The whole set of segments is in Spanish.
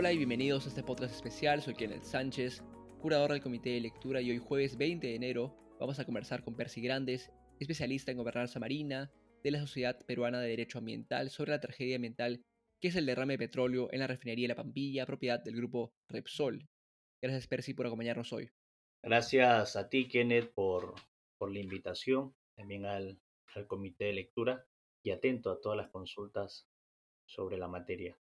Hola y bienvenidos a este podcast especial. Soy Kenneth Sánchez, curador del Comité de Lectura y hoy jueves 20 de enero vamos a conversar con Percy Grandes, especialista en gobernanza marina de la Sociedad Peruana de Derecho Ambiental sobre la tragedia ambiental que es el derrame de petróleo en la refinería La Pampilla, propiedad del grupo Repsol. Gracias Percy por acompañarnos hoy. Gracias a ti Kenneth por, por la invitación, también al, al Comité de Lectura y atento a todas las consultas sobre la materia.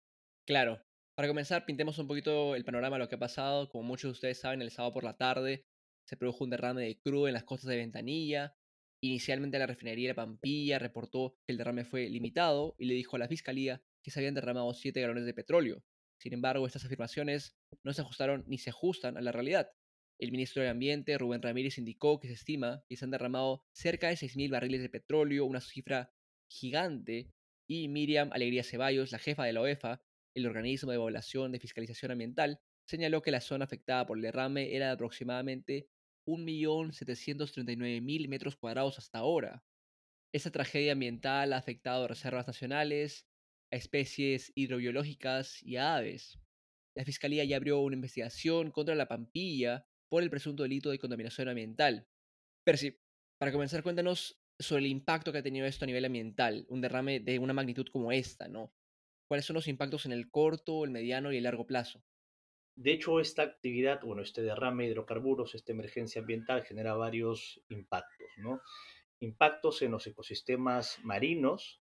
Claro, para comenzar, pintemos un poquito el panorama de lo que ha pasado. Como muchos de ustedes saben, el sábado por la tarde se produjo un derrame de crudo en las costas de Ventanilla. Inicialmente la refinería de Pampilla reportó que el derrame fue limitado y le dijo a la fiscalía que se habían derramado 7 galones de petróleo. Sin embargo, estas afirmaciones no se ajustaron ni se ajustan a la realidad. El ministro de Ambiente, Rubén Ramírez, indicó que se estima que se han derramado cerca de 6.000 barriles de petróleo, una cifra gigante, y Miriam Alegría Ceballos, la jefa de la OEFA, el organismo de evaluación de fiscalización ambiental, señaló que la zona afectada por el derrame era de aproximadamente 1.739.000 metros cuadrados hasta ahora. Esta tragedia ambiental ha afectado a reservas nacionales, a especies hidrobiológicas y a aves. La Fiscalía ya abrió una investigación contra la Pampilla por el presunto delito de contaminación ambiental. Percy, para comenzar, cuéntanos sobre el impacto que ha tenido esto a nivel ambiental, un derrame de una magnitud como esta, ¿no? ¿Cuáles son los impactos en el corto, el mediano y el largo plazo? De hecho, esta actividad, bueno, este derrame de hidrocarburos, esta emergencia ambiental genera varios impactos, ¿no? Impactos en los ecosistemas marinos,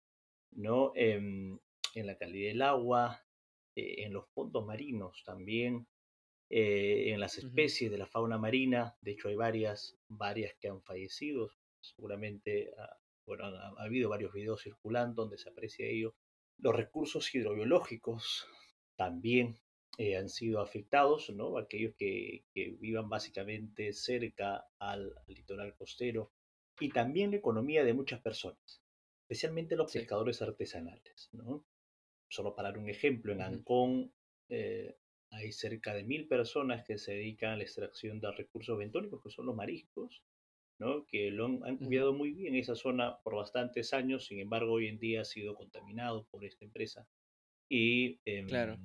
¿no? En, en la calidad del agua, eh, en los fondos marinos también, eh, en las especies de la fauna marina. De hecho, hay varias, varias que han fallecido. Seguramente, ah, bueno, ha, ha habido varios videos circulando donde se aprecia ello. Los recursos hidrobiológicos también eh, han sido afectados, ¿no? Aquellos que, que vivan básicamente cerca al, al, litoral costero y también la economía de muchas personas, especialmente los sí. pescadores artesanales, ¿no? Solo para dar un ejemplo, en Ancón eh, hay cerca de mil personas que se dedican a la extracción de recursos bentónicos, que son los mariscos, ¿no? que lo han, han cuidado muy bien esa zona por bastantes años, sin embargo hoy en día ha sido contaminado por esta empresa y eh, claro.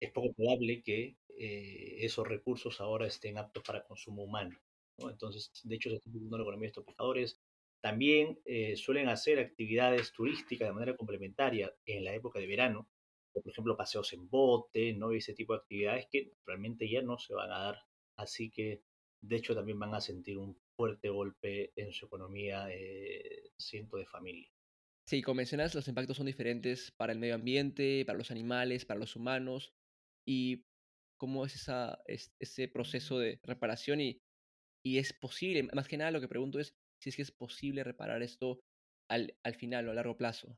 es poco probable que eh, esos recursos ahora estén aptos para consumo humano. ¿no? Entonces, de hecho, se está la economía de estos pescadores. También eh, suelen hacer actividades turísticas de manera complementaria en la época de verano, por ejemplo, paseos en bote, ¿no? Ese tipo de actividades que realmente ya no se van a dar. Así que, de hecho, también van a sentir un fuerte golpe en su economía eh, cientos de familias. Sí, como mencionas, los impactos son diferentes para el medio ambiente, para los animales, para los humanos, y cómo es esa, es, ese proceso de reparación y, y es posible, más que nada lo que pregunto es si es que es posible reparar esto al, al final o a largo plazo.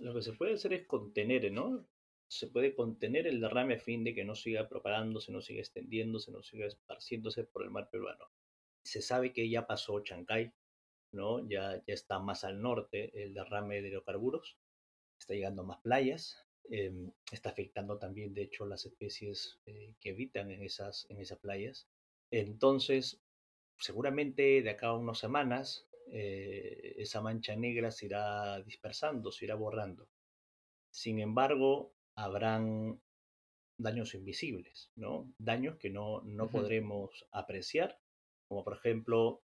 Lo que se puede hacer es contener, ¿no? Se puede contener el derrame a fin de que no siga propagándose, no siga extendiéndose, no siga esparciéndose por el mar peruano se sabe que ya pasó Chancay, ¿no? Ya, ya está más al norte el derrame de hidrocarburos, está llegando a más playas, eh, está afectando también, de hecho, las especies eh, que habitan en esas, en esas playas. Entonces, seguramente de acá a unas semanas, eh, esa mancha negra se irá dispersando, se irá borrando. Sin embargo, habrán daños invisibles, ¿no? Daños que no, no uh -huh. podremos apreciar como por ejemplo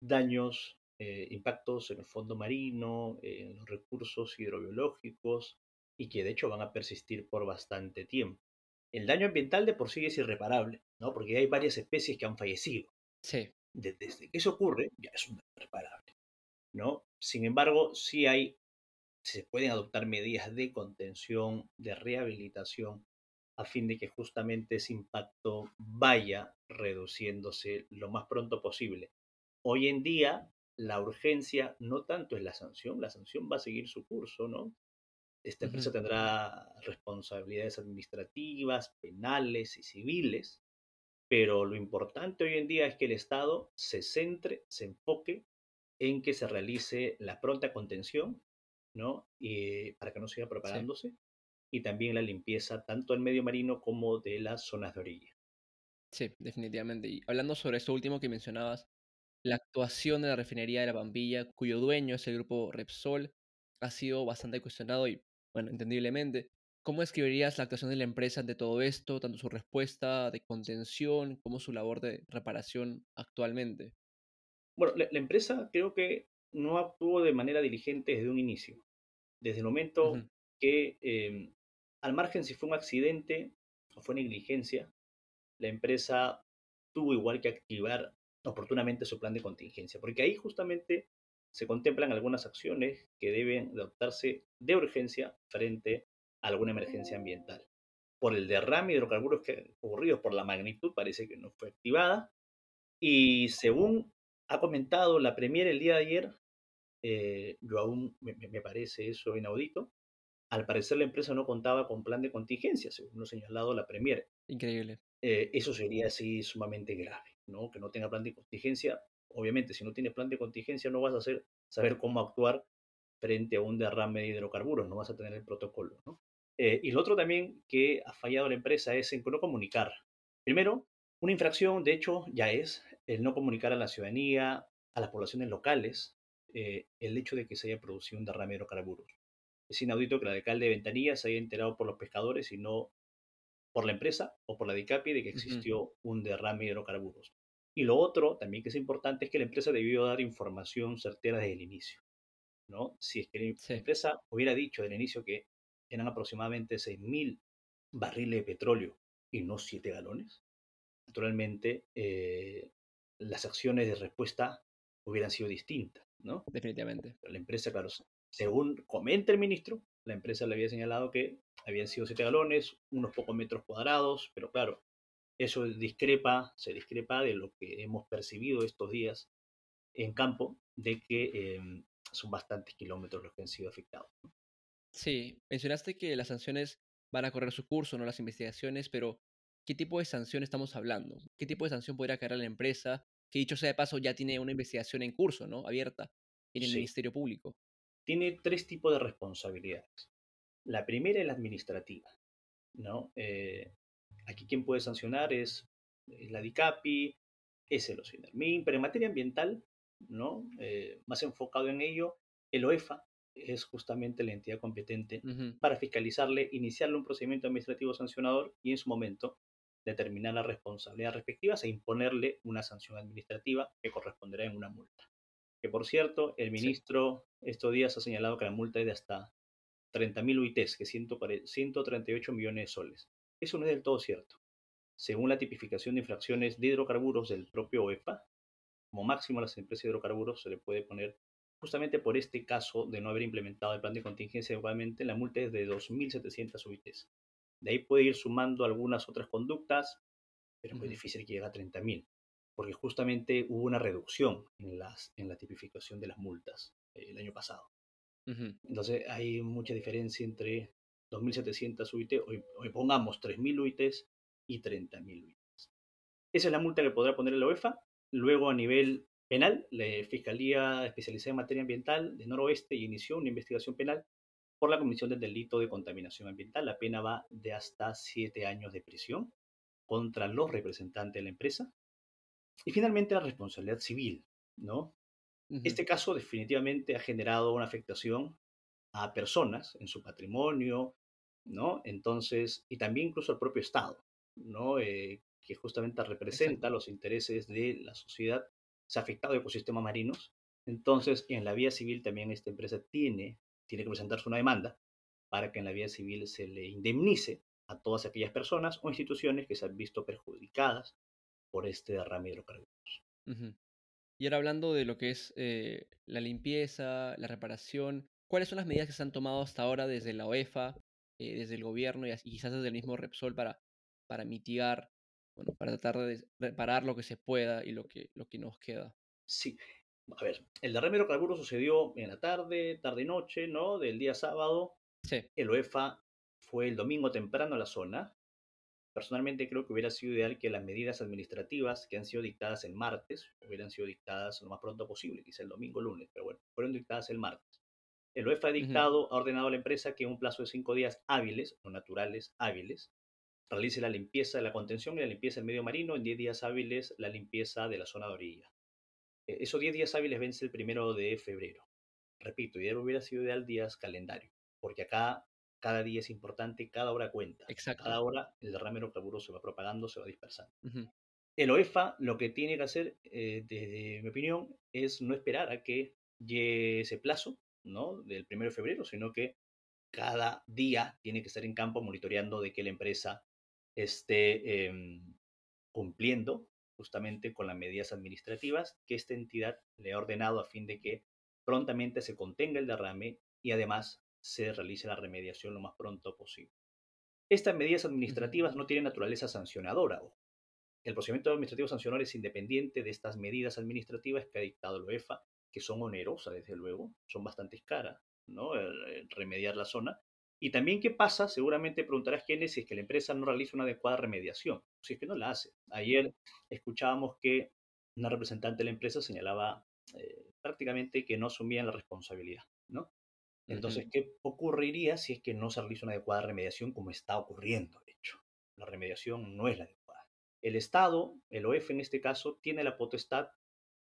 daños, eh, impactos en el fondo marino, en los recursos hidrobiológicos y que de hecho van a persistir por bastante tiempo. El daño ambiental de por sí es irreparable, ¿no? Porque hay varias especies que han fallecido. Sí. Desde, que eso ocurre, ya es irreparable, ¿no? Sin embargo, sí hay, se pueden adoptar medidas de contención, de rehabilitación, a fin de que justamente ese impacto vaya reduciéndose lo más pronto posible. Hoy en día, la urgencia no tanto es la sanción, la sanción va a seguir su curso, ¿no? Esta empresa uh -huh. tendrá responsabilidades administrativas, penales y civiles, pero lo importante hoy en día es que el Estado se centre, se enfoque en que se realice la pronta contención, ¿no? Y, para que no siga propagándose. Sí y también la limpieza tanto del medio marino como de las zonas de orilla. Sí, definitivamente. Y hablando sobre esto último que mencionabas, la actuación de la refinería de la Bambilla, cuyo dueño es el grupo Repsol, ha sido bastante cuestionado y, bueno, entendiblemente. ¿Cómo describirías la actuación de la empresa ante todo esto, tanto su respuesta de contención como su labor de reparación actualmente? Bueno, la, la empresa creo que no actuó de manera diligente desde un inicio. Desde el momento que, eh, al margen si fue un accidente o fue negligencia, la empresa tuvo igual que activar oportunamente su plan de contingencia, porque ahí justamente se contemplan algunas acciones que deben adoptarse de urgencia frente a alguna emergencia ambiental. Por el derrame de hidrocarburos que ocurrido, por la magnitud, parece que no fue activada. Y según ha comentado la Premier el día de ayer, eh, yo aún me, me parece eso inaudito, al parecer la empresa no contaba con plan de contingencia, según lo señalado la Premier increíble. eh, eso sería así sumamente grave, ¿no? Que no tenga plan de contingencia. Obviamente, si no tienes plan de contingencia, no vas a hacer, saber cómo actuar frente a un derrame de hidrocarburos, no vas a tener el protocolo, ¿no? Eh, y lo otro también que ha fallado la empresa es en no comunicar. Primero, una infracción, de hecho, ya es el no comunicar a la ciudadanía, a las poblaciones locales, eh, el hecho de que se haya producido un derrame de hidrocarburos. Es inaudito que el alcalde de Ventanilla se haya enterado por los pescadores y no por la empresa o por la DICAPI de que existió un derrame de hidrocarburos. Y lo otro también que es importante es que la empresa debió dar información certera desde el inicio, ¿no? Si es que la Sí, empresa hubiera dicho desde el inicio que eran aproximadamente 6.000 barriles de petróleo y no 7 galones, naturalmente eh, las acciones de respuesta hubieran sido distintas, ¿no? definitivamente. La empresa, claro, según comenta el ministro, la empresa le había señalado que habían sido 7 galones, unos pocos metros cuadrados, pero claro, eso discrepa, se discrepa de lo que hemos percibido estos días en campo, de que eh, son bastantes kilómetros los que han sido afectados. ¿no? Sí, mencionaste que las sanciones van a correr su curso, no las investigaciones, pero ¿qué tipo de sanción estamos hablando? ¿Qué tipo de sanción podría caer a la empresa? Que dicho sea de paso, ya tiene una investigación en curso, ¿no? Abierta en el Sí, Ministerio Público. tiene tres tipos de responsabilidades. La primera es la administrativa, ¿no? Eh, aquí quien puede sancionar es, es la DICAPI, es el OSINERMIN, pero en materia ambiental, ¿no? Eh, más enfocado en ello, el OEFA es justamente la entidad competente para fiscalizarle, iniciarle un procedimiento administrativo sancionador y en su momento determinar las responsabilidades respectivas e imponerle una sanción administrativa que corresponderá en una multa. Que por cierto, el Sí, ministro estos días ha señalado que la multa es de hasta 30.000 UITs, que es 138 millones de soles. Eso no es del todo cierto. Según la tipificación de infracciones de hidrocarburos del propio OEFA, como máximo a las empresas de hidrocarburos se le puede poner, justamente por este caso de no haber implementado el plan de contingencia adecuadamente, la multa es de 2.700 UITs. De ahí puede ir sumando algunas otras conductas, pero es muy difícil que llegue a 30.000, porque justamente hubo una reducción en, las, en la tipificación de las multas eh, el año pasado. Entonces hay mucha diferencia entre 2.700 UIT, o pongamos 3.000 UITs y 30.000 UITs. Esa es la multa que podrá poner la UEFA. Luego, a nivel penal, la Fiscalía Especializada en Materia Ambiental de Noroeste inició una investigación penal por la comisión del delito de contaminación ambiental. La pena va de hasta siete años de prisión contra los representantes de la empresa. Y finalmente la responsabilidad civil, ¿no? Este caso definitivamente ha generado una afectación a personas en su patrimonio, ¿no? Entonces, y también incluso al propio Estado, ¿no? Eh, que justamente representa Exacto. los intereses de la sociedad, se ha afectado ecosistemas marinos. Entonces, en la vía civil también esta empresa tiene, tiene que presentarse una demanda para que en la vía civil se le indemnice a todas aquellas personas o instituciones que se han visto perjudicadas por este derrame de hidrocarburos. ujú. Y ahora hablando de lo que es eh, la limpieza, la reparación, ¿cuáles son las medidas que se han tomado hasta ahora desde la UEFA, eh, desde el gobierno y, y quizás desde el mismo Repsol para, para mitigar, bueno, para tratar de reparar lo que se pueda y lo que, lo que nos queda? Sí, a ver, el derrame de hidrocarburos sucedió en la tarde, tarde y noche, ¿no? Del día sábado. Sí. El OEFA fue el domingo temprano a la zona. Personalmente creo que hubiera sido ideal que las medidas administrativas que han sido dictadas el martes hubieran sido dictadas lo más pronto posible, quizá el domingo o lunes, pero bueno, fueron dictadas el martes. El OEFA ha dictado, ha ordenado a la empresa que en un plazo de cinco días hábiles, no naturales, hábiles, realice la limpieza de la contención y la limpieza del medio marino, en 10 días hábiles la limpieza de la zona de orilla. Eh, Esos 10 días hábiles vence el primero de febrero. Repito, ideal hubiera sido ideal días calendario, porque acá Cada día es importante, cada hora cuenta. Exacto. Cada hora el derrame de hidrocarburos se va propagando, se va dispersando. El OEFA lo que tiene que hacer, eh, desde mi opinión, es no esperar a que llegue ese plazo, ¿no? Del 1 de febrero, sino que cada día tiene que estar en campo monitoreando de que la empresa esté em, cumpliendo justamente con las medidas administrativas que esta entidad le ha ordenado a fin de que prontamente se contenga el derrame y además se realice la remediación lo más pronto posible. Estas medidas administrativas no tienen naturaleza sancionadora. El procedimiento administrativo sancionador es independiente de estas medidas administrativas que ha dictado el UEFA, que son onerosas, desde luego, son bastante caras, ¿no? El remediar la zona. Y también, ¿qué pasa? Seguramente preguntarás quién es si es que la empresa no realiza una adecuada remediación, si es que no la hace. Ayer escuchábamos que una representante de la empresa señalaba eh, prácticamente que no asumían la responsabilidad, ¿no? Entonces, ¿qué ocurriría si es que no se realiza una adecuada remediación como está ocurriendo, de hecho? La remediación no es la adecuada. El Estado, el OEF en este caso, tiene la potestad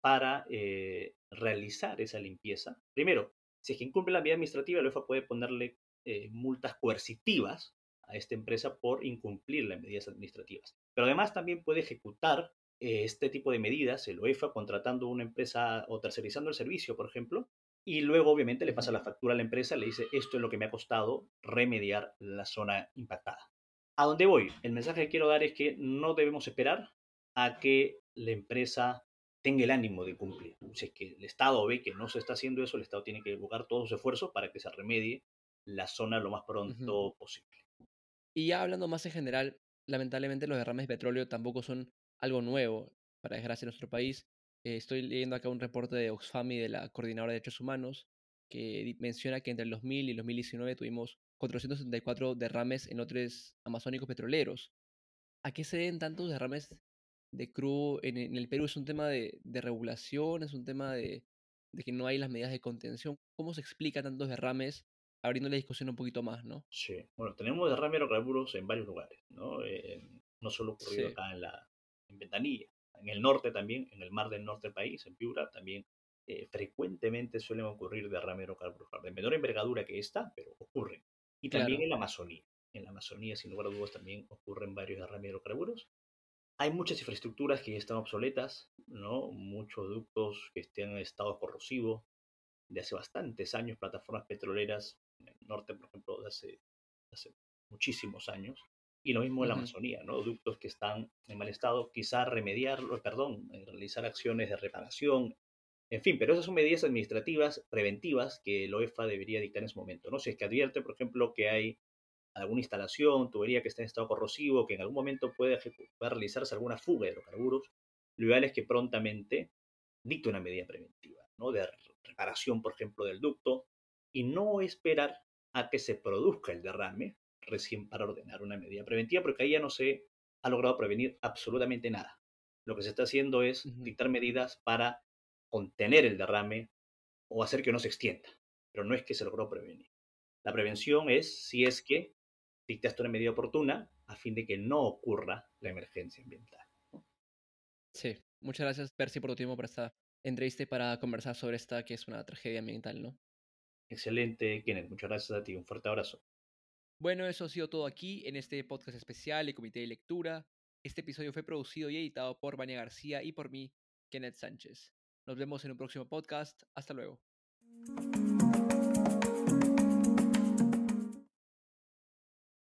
para eh, realizar esa limpieza. Primero, si es que incumple la vía administrativa, el OEF puede ponerle eh, multas coercitivas a esta empresa por incumplir las medidas administrativas. Pero además también puede ejecutar eh, este tipo de medidas, el OEFA, contratando una empresa o tercerizando el servicio, por ejemplo, y luego obviamente le pasa la factura a la empresa, le dice, esto es lo que me ha costado remediar la zona impactada. ¿A dónde voy? El mensaje que quiero dar es que no debemos esperar a que la empresa tenga el ánimo de cumplir. Si es que el Estado ve que no se está haciendo eso, el Estado tiene que buscar todos sus esfuerzos para que se remedie la zona lo más pronto posible. Y ya hablando más en general, lamentablemente los derrames de petróleo tampoco son algo nuevo, para desgracia, en nuestro país. Eh, estoy leyendo acá un reporte de Oxfam y de la Coordinadora de Derechos Humanos que menciona que entre el 2000 y el 2019 tuvimos 474 derrames en lotes amazónicos petroleros. ¿A qué se deben tantos derrames de crudo en, en el Perú? ¿Es un tema de, de regulación? ¿Es un tema de, de que no hay las medidas de contención? ¿Cómo se explica tantos derrames? Abriendo la discusión un poquito más, ¿no? Sí, bueno, tenemos derrame de hidrocarburos en varios lugares, ¿no? Eh, no solo ocurrido Sí, acá en la en Ventanilla, en el norte también, en el mar del norte del país, en Piura, también eh, frecuentemente suelen ocurrir derrame de hidrocarburos, de menor envergadura que esta, pero ocurren. Y también claro. en la Amazonía. En la Amazonía, sin lugar a dudas, también ocurren varios derrames de hidrocarburos. Hay muchas infraestructuras que ya están obsoletas, ¿no? Muchos ductos que están en estado corrosivo, de hace bastantes años, plataformas petroleras en el norte, por ejemplo, de hace, hace muchísimos años. Y lo mismo en la Amazonía, ¿no? Ductos que están en mal estado, quizá remediarlo, perdón, eh, realizar acciones de reparación, en fin, pero esas son medidas administrativas preventivas que el OEFA debería dictar en su momento, ¿no? Si es que advierte, por ejemplo, que hay alguna instalación, tubería que está en estado corrosivo, que en algún momento puede, puede realizarse alguna fuga de hidrocarburos, lo ideal es que prontamente dicte una medida preventiva, ¿no? De reparación, por ejemplo, del ducto, y no esperar a que se produzca el derrame recién para ordenar una medida preventiva, porque ahí ya no se ha logrado prevenir absolutamente nada. Lo que se está haciendo es dictar medidas para contener el derrame o hacer que no se extienda, pero no es que se logró prevenir. La prevención es si es que dictaste una medida oportuna a fin de que no ocurra la emergencia ambiental. Sí, muchas gracias, Percy, por tu tiempo para esta entrevista y para conversar sobre esta que es una tragedia ambiental, ¿no? Excelente, Kenneth. Muchas gracias a ti. Un fuerte abrazo. Bueno, eso ha sido todo aquí en este podcast especial de Comité de Lectura. Este episodio fue producido y editado por Vania García y por mí, Kenneth Sánchez. Nos vemos en un próximo podcast. Hasta luego.